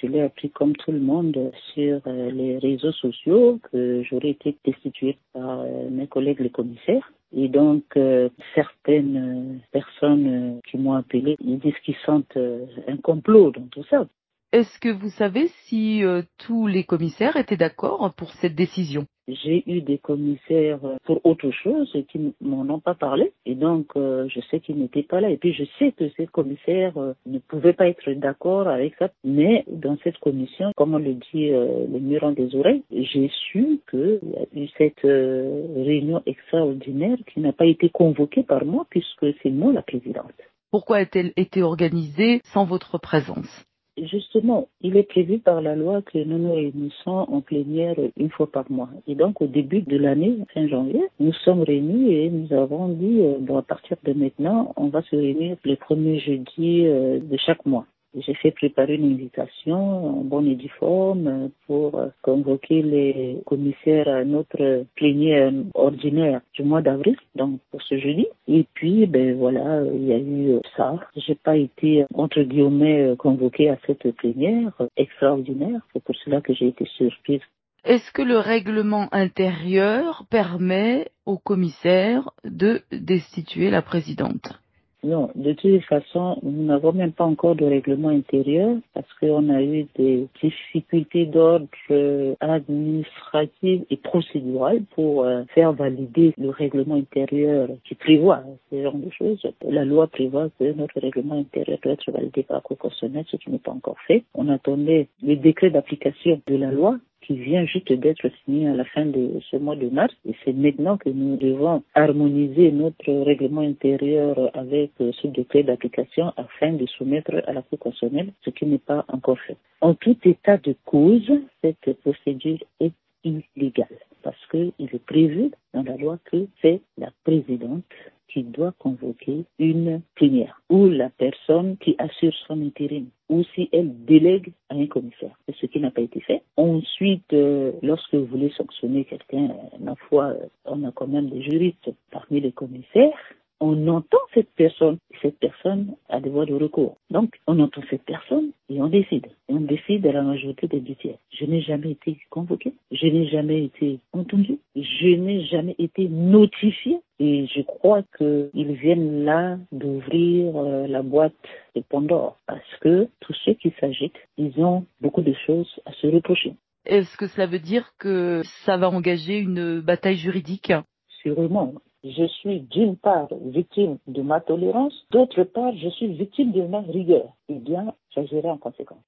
Je l'ai appris comme tout le monde sur euh, les réseaux sociaux que j'aurais été destituée par euh, mes collègues les commissaires. Et donc, euh, certaines personnes qui m'ont appelé, ils disent qu'ils sentent un complot dans tout ça. Est-ce que vous savez si tous les commissaires étaient d'accord pour cette décision? J'ai eu des commissaires pour autre chose qui m'en ont pas parlé. Et donc euh, je sais qu'ils n'étaient pas là. Et puis je sais que ces commissaires euh, ne pouvaient pas être d'accord avec ça. Mais dans cette commission comme on le dit euh, le mur en des oreilles j'ai su qu'il y a eu cette réunion extraordinaire qui n'a pas été convoquée par moi puisque c'est moi la présidente. Pourquoi a-t-elle été organisée sans votre présence? Justement, il est prévu par la loi que nous nous réunissons en plénière une fois par mois. Et donc, au début de l'année, fin janvier, nous sommes réunis et nous avons dit, euh, bon, à partir de maintenant, on va se réunir les premiers jeudis euh, de chaque mois. J'ai fait préparer une invitation en bonne et due forme pour convoquer les commissaires à notre plénière ordinaire du mois d'avril, donc pour ce jeudi. Et puis, ben voilà, il y a eu ça. J'ai pas été, entre guillemets, convoqué à cette plénière extraordinaire. C'est pour cela que j'ai été surprise. Est-ce que le règlement intérieur permet aux commissaires de destituer la présidente? Non, de toute façon, nous n'avons même pas encore de règlement intérieur parce qu'on a eu des difficultés d'ordre euh, administratif et procédural pour euh, faire valider le règlement intérieur qui prévoit ce genre de choses. La loi prévoit que notre règlement intérieur doit être validé par la Cour constitutionnelle, ce qui n'est pas encore fait. On attendait le décret d'application de la loi qui vient juste d'être signé à la fin de ce mois de mars. Et c'est maintenant que nous devons harmoniser notre règlement intérieur avec ce décret d'application afin de soumettre à la Cour constitutionnelle, ce qui n'est pas encore fait. En tout état de cause, cette procédure est illégale parce qu'il est prévu dans la loi que c'est la présidente qui doit convoquer une plénière ou la personne qui assure son intérim ou si elle délègue à un commissaire. Ce qui n'a pas été fait. Ensuite, euh, lorsque vous voulez sanctionner quelqu'un, ma foi, on a quand même des juristes parmi les commissaires on entend cette personne. Cette personne a des voies de recours. Donc, on entend cette personne et on décide. on décide à la majorité des deux tiers. Je n'ai jamais été convoqué. Je n'ai jamais été entendu. Je n'ai jamais été notifié. Et je crois qu'ils viennent là d'ouvrir euh, la boîte de Pandore parce que tous ceux qui s'agitent, ils ont beaucoup de choses à se reprocher. Est-ce que cela veut dire que ça va engager une bataille juridique? Sûrement je suis d'une part victime de ma tolérance, d'autre part, je suis victime de ma rigueur. Eh bien, j'agirai en conséquence.